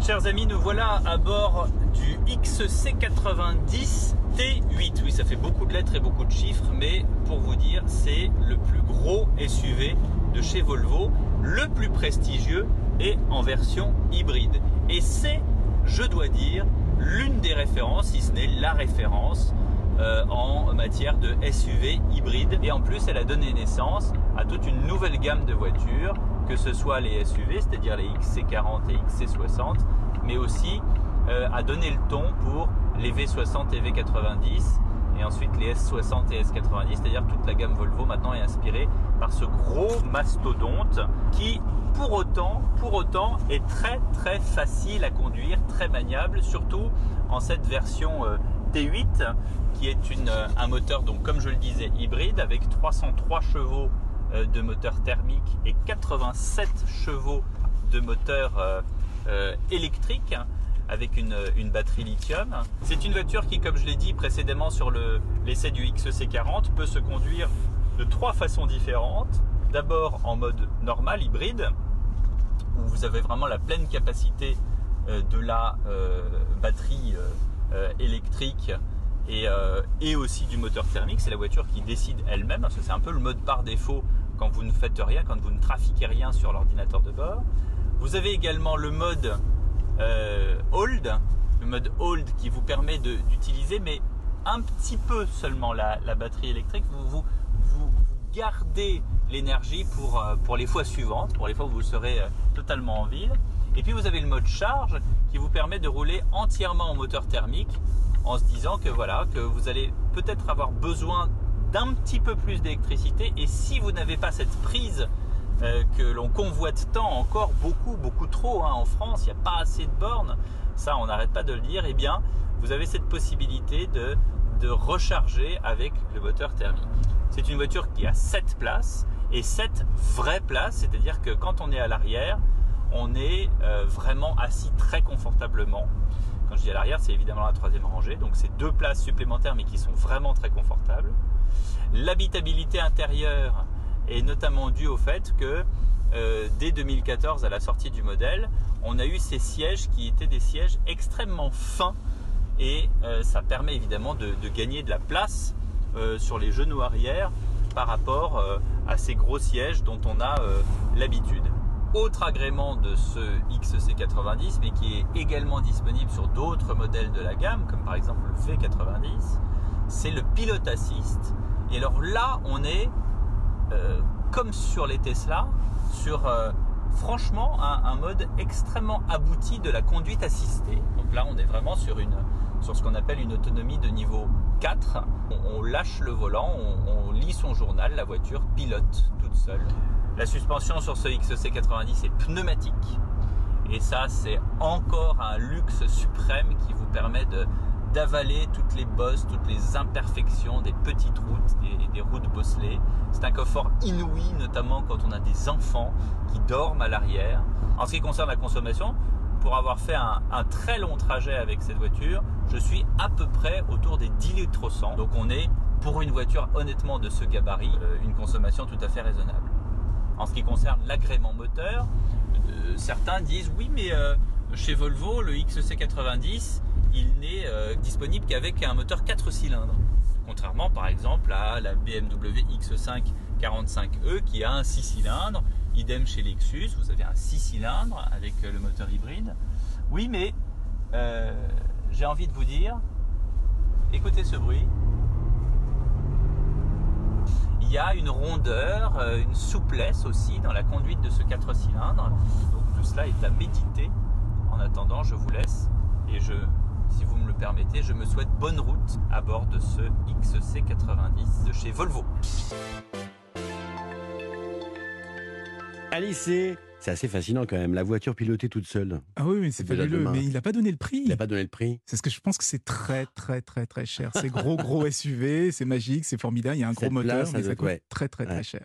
Chers amis, nous voilà à bord du XC90 T8. Oui, ça fait beaucoup de lettres et beaucoup de chiffres, mais pour vous dire, c'est le plus gros SUV de chez Volvo, le plus prestigieux et en version hybride. Et c'est, je dois dire, l'une des références, si ce n'est la référence euh, en matière de SUV hybride. Et en plus, elle a donné naissance à toute une nouvelle gamme de voitures, que ce soit les SUV, c'est-à-dire les XC40 et XC60, mais aussi euh, a donné le ton pour les V60 et V90 et ensuite les S60 et S90, c'est-à-dire toute la gamme Volvo maintenant est inspirée par ce gros mastodonte qui pour autant, pour autant est très très facile à conduire, très maniable, surtout en cette version euh, T8 qui est euh, un moteur donc comme je le disais hybride avec 303 chevaux euh, de moteur thermique et 87 chevaux de moteur électrique avec une, batterie lithium. C'est une voiture qui, comme je l'ai dit précédemment sur l'essai du XC40, peut se conduire de trois façons différentes. D'abord en mode normal, hybride, où vous avez vraiment la pleine capacité euh, de la euh, batterie euh, électrique et, aussi du moteur thermique. C'est la voiture qui décide elle-même, parce que c'est un peu le mode par défaut quand vous ne faites rien, quand vous ne trafiquez rien sur l'ordinateur de bord. Vous avez également le mode hold, le mode hold qui vous permet d'utiliser, mais un petit peu seulement la, batterie électrique. Vous, vous, vous, gardez l'énergie pour, pour les fois suivantes, pour les fois où vous serez totalement en ville. Et puis vous avez le mode charge qui vous permet de rouler entièrement en moteur thermique en se disant que voilà, que vous allez peut-être avoir besoin d'un petit peu plus d'électricité et si vous n'avez pas cette prise euh, que l'on convoite tant encore beaucoup beaucoup trop hein, en France, il n'y a pas assez de bornes, ça on n'arrête pas de le dire, et eh bien vous avez cette possibilité de, de recharger avec le moteur thermique. C'est une voiture qui a 7 places et 7 vraies places, c'est-à-dire que quand on est à l'arrière, on est euh, vraiment assis très confortablement. À l'arrière, c'est évidemment la troisième rangée, donc c'est deux places supplémentaires mais qui sont vraiment très confortables. L'habitabilité intérieure est notamment due au fait que euh, dès 2014, à la sortie du modèle, on a eu ces sièges qui étaient des sièges extrêmement fins et euh, ça permet évidemment de, gagner de la place sur les genoux arrière par rapport à ces gros sièges dont on a l'habitude. Autre agrément de ce XC90, mais qui est également disponible sur d'autres modèles de la gamme, comme par exemple le V90, c'est le Pilot Assist. Et alors là, on est, euh, comme sur les Tesla, sur euh, franchement un, mode extrêmement abouti de la conduite assistée. Donc là, on est vraiment sur, une, sur ce qu'on appelle une autonomie de niveau 4. On, lâche le volant, on, lit son journal, la voiture pilote toute seule. La suspension sur ce XC90 est pneumatique. Et ça, c'est encore un luxe suprême qui vous permet d'avaler toutes les bosses, toutes les imperfections des petites routes, des, des routes bosselées. C'est un confort inouï, notamment quand on a des enfants qui dorment à l'arrière. En ce qui concerne la consommation, pour avoir fait un, très long trajet avec cette voiture, je suis à peu près autour des 10 litres au 100. Donc on est, pour une voiture honnêtement de ce gabarit, euh, une consommation tout à fait raisonnable. En ce qui concerne l'agrément moteur, euh, certains disent oui mais euh, chez Volvo le XC90 il n'est disponible qu'avec un moteur 4 cylindres. Contrairement par exemple à la BMW X5 45e qui a un 6 cylindres. Idem chez Lexus, vous avez un 6 cylindres avec le moteur hybride. Oui mais j'ai envie de vous dire, écoutez ce bruit il y a une rondeur, euh, une souplesse aussi dans la conduite de ce 4 cylindres. Donc tout cela est à méditer. En attendant, je vous laisse et je, si vous me le permettez, je me souhaite bonne route à bord de ce XC90 de chez Volvo. Alice, c'est assez fascinant quand même, la voiture pilotée toute seule. Ah oui, mais c'est fabuleux. Mais il n'a pas donné le prix. Il n'a pas donné le prix. C'est ce que je pense que c'est très, très, très, très cher. C'est gros, gros SUV, c'est magique, c'est formidable. Il y a un gros moteur, mais ça coûte très, très, très cher.